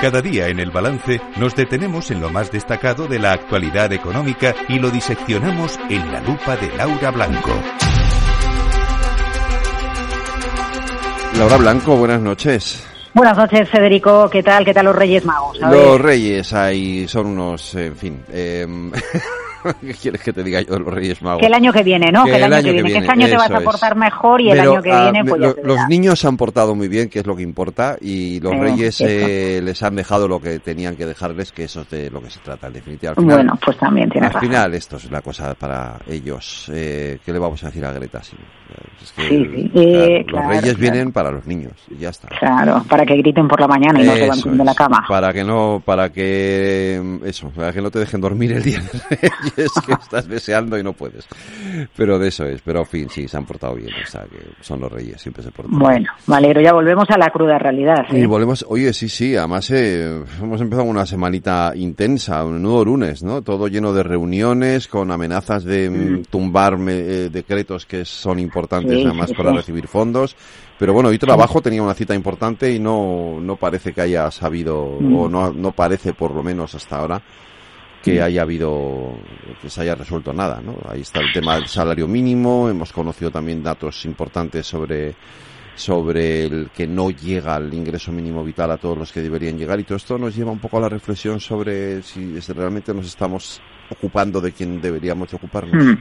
Cada día en el balance nos detenemos en lo más destacado de la actualidad económica y lo diseccionamos en la lupa de Laura Blanco. Laura Blanco, buenas noches. Buenas noches, Federico. ¿Qué tal? ¿Qué tal los Reyes Magos? los Reyes ahí son unos, en fin. Eh, ¿Qué quieres que te diga yo de los Reyes Magos? Que el año que viene, ¿no? Que, el, año, que viene. Que este año te vas a portar mejor y el año que viene, ah, pues Los niños se han portado muy bien, que es lo que importa, y los Reyes eh, les han dejado lo que tenían que dejarles, que eso es de lo que se trata, en definitiva. bueno, pues también tienes Al final, esto es la cosa para ellos. Eh, ¿Qué le vamos a decir a Greta? Sí, sí, sí. los Reyes vienen para los niños, y ya está. Claro, para que griten por la mañana y no se levanten de la cama. Para que no, para que, eso, para que no te dejen dormir el día de es que estás deseando y no puedes. Pero de eso es. Pero, en fin, sí, se han portado bien. O sea, que son los reyes, siempre se portan Bueno, Valero, ya volvemos a la cruda realidad. Y ¿eh? volvemos, oye, sí, sí, además eh, hemos empezado una semanita intensa, un nuevo lunes, ¿no? Todo lleno de reuniones, con amenazas de mm, mm. tumbar eh, decretos que son importantes además para recibir fondos. Pero bueno, hoy trabajo tenía una cita importante y no, no parece que haya sabido, mm. o no, no parece por lo menos hasta ahora, que haya habido, que se haya resuelto nada, ¿no? Ahí está el tema del salario mínimo, hemos conocido también datos importantes sobre sobre el que no llega el ingreso mínimo vital a todos los que deberían llegar y todo esto nos lleva un poco a la reflexión sobre si realmente nos estamos ocupando de quien deberíamos ocuparnos. Hmm.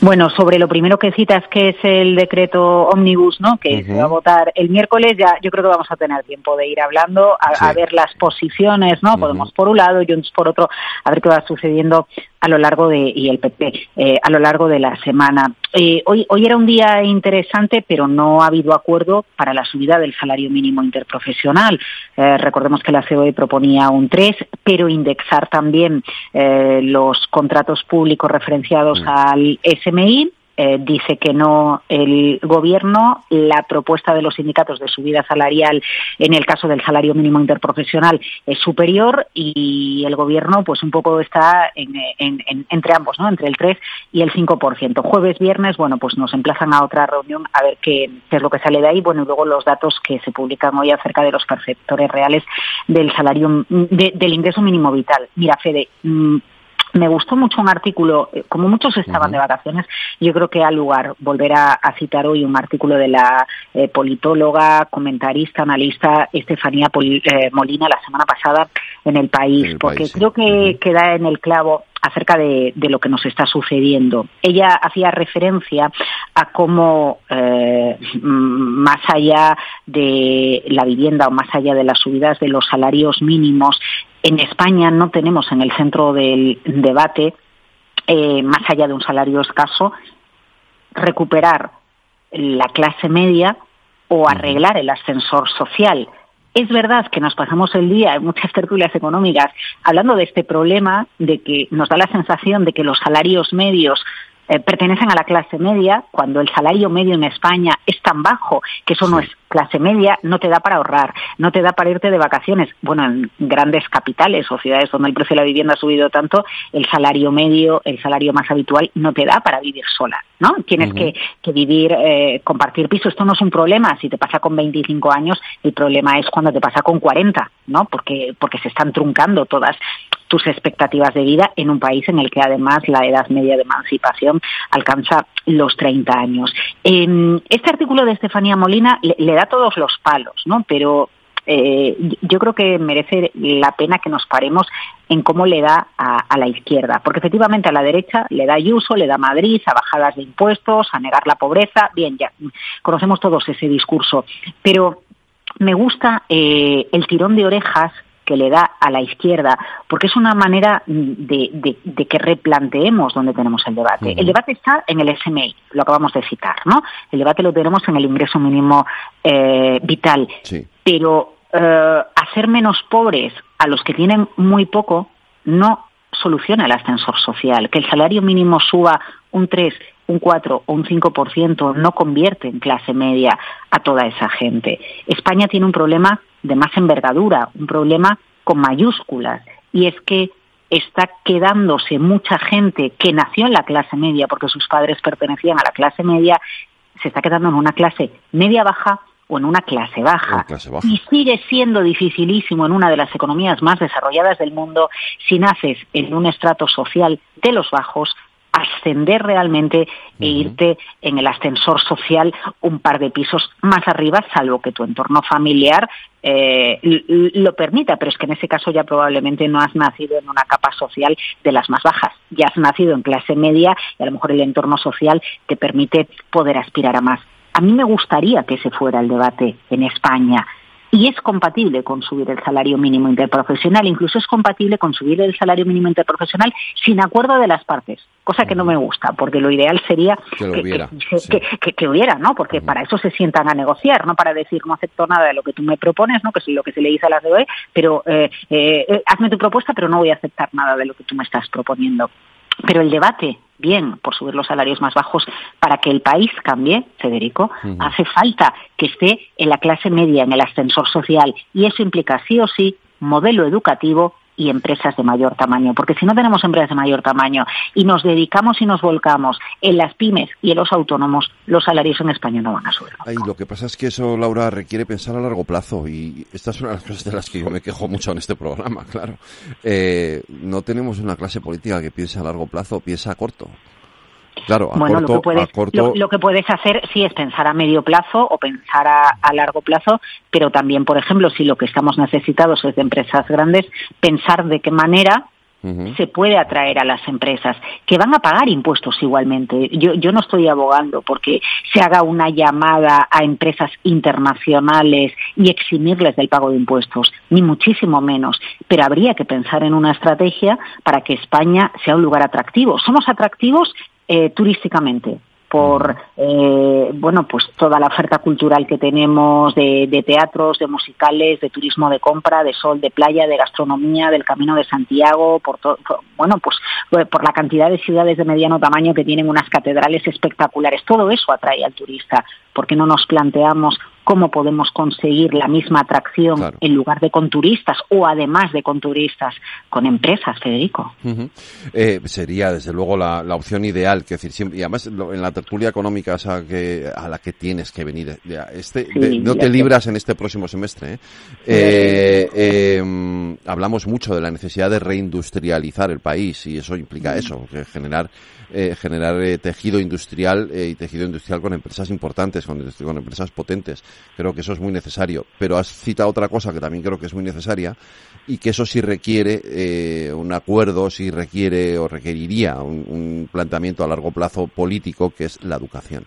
Bueno, sobre lo primero que citas, que es el decreto Omnibus, ¿no? Que se va a votar el miércoles, ya yo creo que vamos a tener tiempo de ir hablando, a, ver las posiciones, ¿no? Podemos por un lado, Junts por otro, a ver qué va sucediendo a lo largo de, y el PP, eh, a lo largo de la semana. Eh, hoy, hoy era un día interesante, pero no ha habido acuerdo para la subida del salario mínimo interprofesional. Eh, recordemos que la COE proponía un 3, pero indexar también los contratos públicos referenciados mm. al SMI eh, dice que no el gobierno. La propuesta de los sindicatos de subida salarial en el caso del salario mínimo interprofesional es superior y el gobierno pues un poco está entre ambos, ¿no? entre el 3 y el 5%. Jueves, viernes, bueno, pues nos emplazan a otra reunión a ver qué, es lo que sale de ahí. Bueno, y luego los datos que se publican hoy acerca de los perceptores reales del salario, del ingreso mínimo vital. Mira, Fede, mm, me gustó mucho un artículo, eh, como muchos estaban de vacaciones, yo creo que ha lugar volver a, citar hoy un artículo de la eh, politóloga, comentarista, analista Estefanía eh, Molina la semana pasada en El País, porque creo que queda en el clavo acerca de, lo que nos está sucediendo. Ella hacía referencia a cómo, más allá de la vivienda o más allá de las subidas de los salarios mínimos, en España no tenemos en el centro del debate, eh, más allá de un salario escaso, recuperar la clase media o arreglar el ascensor social. Es verdad que nos pasamos el día en muchas tertulias económicas hablando de este problema, de que nos da la sensación de que los salarios medios eh, pertenecen a la clase media, cuando el salario medio en España es tan bajo que eso no es clase media, no te da para ahorrar, no te da para irte de vacaciones. Bueno, en grandes capitales o ciudades donde el precio de la vivienda ha subido tanto, el salario medio, el salario más habitual, no te da para vivir sola, ¿no? Tienes que, vivir, eh, compartir piso. Esto no es un problema si te pasa con 25 años, el problema es cuando te pasa con 40, ¿no? Porque, porque se están truncando todas tus expectativas de vida en un país en el que además la edad media de emancipación alcanza los 30 años. este artículo de Estefanía Molina le, da todos los palos, ¿no? Pero eh, yo creo que merece la pena que nos paremos en cómo le da a, la izquierda, porque efectivamente a la derecha le da Ayuso, le da Madrid, a bajadas de impuestos, a negar la pobreza, bien, ya conocemos todos ese discurso, pero me gusta eh, el tirón de orejas que le da a la izquierda, porque es una manera de, que replanteemos dónde tenemos el debate. El debate está en el SMI, lo acabamos de citar, ¿no? El debate lo tenemos en el ingreso mínimo eh, vital. Pero eh, hacer menos pobres a los que tienen muy poco no soluciona el ascensor social. Que el salario mínimo suba un 3, un 4 o un 5% no convierte en clase media a toda esa gente. España tiene un problema de más envergadura, un problema con mayúsculas, y es que está quedándose mucha gente que nació en la clase media porque sus padres pertenecían a la clase media, se está quedando en una clase media baja o en una clase baja. Y sigue siendo dificilísimo en una de las economías más desarrolladas del mundo si naces en un estrato social de los bajos ascender realmente e irte en el ascensor social un par de pisos más arriba, salvo que tu entorno familiar eh, lo permita, pero es que en ese caso ya probablemente no has nacido en una capa social de las más bajas, ya has nacido en clase media y a lo mejor el entorno social te permite poder aspirar a más. A mí me gustaría que ese fuera el debate en España y es compatible con subir el salario mínimo interprofesional, incluso es compatible con subir el salario mínimo interprofesional sin acuerdo de las partes, cosa que no me gusta, porque lo ideal sería que, hubiera, que, hubiera, ¿no? Porque para eso se sientan a negociar, no para decir no acepto nada de lo que tú me propones, ¿no? Que es lo que se le dice a la DOE, pero eh, eh, hazme tu propuesta, pero no voy a aceptar nada de lo que tú me estás proponiendo. Pero el debate bien por subir los salarios más bajos para que el país cambie, Federico, hace falta que esté en la clase media, en el ascensor social, y eso implica sí o sí modelo educativo y empresas de mayor tamaño, porque si no tenemos empresas de mayor tamaño y nos dedicamos y nos volcamos en las pymes y en los autónomos, los salarios en España no van a subir. Ay, lo que pasa es que eso, Laura, requiere pensar a largo plazo y esta es una de las cosas de las que yo me quejo mucho en este programa, claro. Eh, no tenemos una clase política que piense a largo plazo, piensa a corto. Claro, a bueno, corto, lo, que puedes, lo, que puedes hacer sí es pensar a medio plazo o pensar a, largo plazo, pero también, por ejemplo, si lo que estamos necesitados es de empresas grandes, pensar de qué manera se puede atraer a las empresas que van a pagar impuestos igualmente. Yo, yo no estoy abogando porque se haga una llamada a empresas internacionales y eximirles del pago de impuestos, ni muchísimo menos. Pero habría que pensar en una estrategia para que España sea un lugar atractivo. Somos atractivos eh, turísticamente por eh, bueno pues toda la oferta cultural que tenemos de, teatros, de musicales, de turismo de compra, de sol, de playa, de gastronomía, del Camino de Santiago, por, bueno pues por la cantidad de ciudades de mediano tamaño que tienen unas catedrales espectaculares. Todo eso atrae al turista. porque no nos planteamos cómo podemos conseguir la misma atracción en lugar de con turistas o además de con turistas con empresas, Federico. Eh, sería desde luego la, opción ideal, que decir siempre, y además en la tertulia económica que, a la que tienes que venir, este, no te libras en este próximo semestre. ¿eh? Eh, em, hablamos mucho de la necesidad de reindustrializar el país y eso implica eso, que generar generar tejido industrial y tejido industrial con empresas importantes, con, con empresas potentes. Creo que eso es muy necesario. Pero has citado otra cosa que también creo que es muy necesaria y que eso sí requiere eh, un acuerdo, sí requiere o requeriría un planteamiento a largo plazo político que es la educación.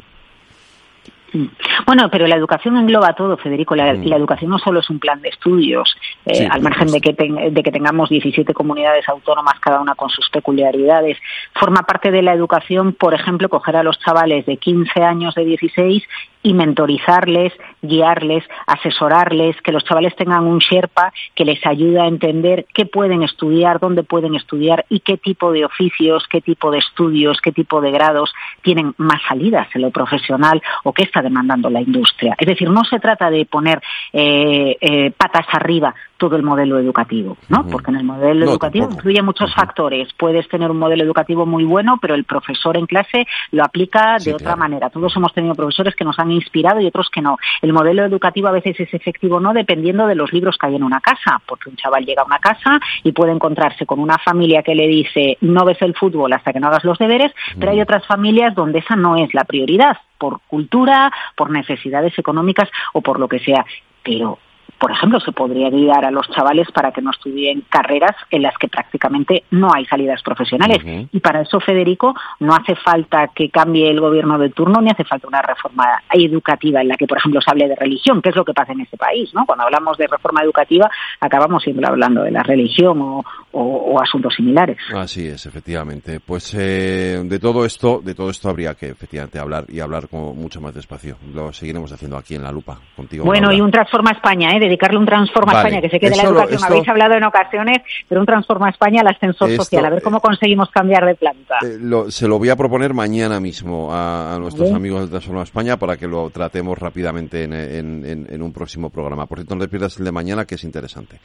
Bueno, pero la educación engloba todo, Federico. La, mm. educación no solo es un plan de estudios, eh, al margen de que, de que tengamos 17 comunidades autónomas, cada una con sus peculiaridades. Forma parte de la educación, por ejemplo, coger a los chavales de 15 años, de 16 y mentorizarles, guiarles, asesorarles, que los chavales tengan un Sherpa que les ayude a entender qué pueden estudiar, dónde pueden estudiar y qué tipo de oficios, qué tipo de estudios, qué tipo de grados tienen más salidas en lo profesional o qué está demandando la industria. Es decir, no se trata de poner eh, eh, patas arriba todo el modelo educativo, ¿no? Porque en el modelo educativo incluye muchos factores. Puedes tener un modelo educativo muy bueno, pero el profesor en clase lo aplica de otra manera. Todos hemos tenido profesores que nos han inspirado y otros que no. El modelo educativo a veces es efectivo o no dependiendo de los libros que hay en una casa, porque un chaval llega a una casa y puede encontrarse con una familia que le dice no ves el fútbol hasta que no hagas los deberes, pero hay otras familias donde esa no es la prioridad por cultura, por necesidades económicas o por lo que sea. Pero por ejemplo, se podría guiar a los chavales para que no estudien carreras en las que prácticamente no hay salidas profesionales. Y para eso, Federico, no hace falta que cambie el gobierno de turno ni hace falta una reforma educativa en la que, por ejemplo, se hable de religión, que es lo que pasa en este país. ¿no? Cuando hablamos de reforma educativa, acabamos siempre hablando de la religión o, asuntos similares. Así es, efectivamente. Pues eh, de todo esto, de todo esto habría que efectivamente hablar y hablar con mucho más despacio. Lo seguiremos haciendo aquí en la lupa contigo. Bueno, y un Transforma España, ¿eh? Dedicarle un Transforma España, que se quede la educación, habéis hablado en ocasiones, pero un Transforma España al ascensor social, a ver cómo conseguimos cambiar de planta. Eh, se lo voy a proponer mañana mismo a, nuestros amigos de Transforma España para que lo tratemos rápidamente en, un próximo programa. Por cierto, no te pierdas el de mañana, que es interesante.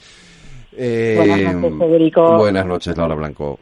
buenas noches, Federico. Buenas noches, Laura Blanco.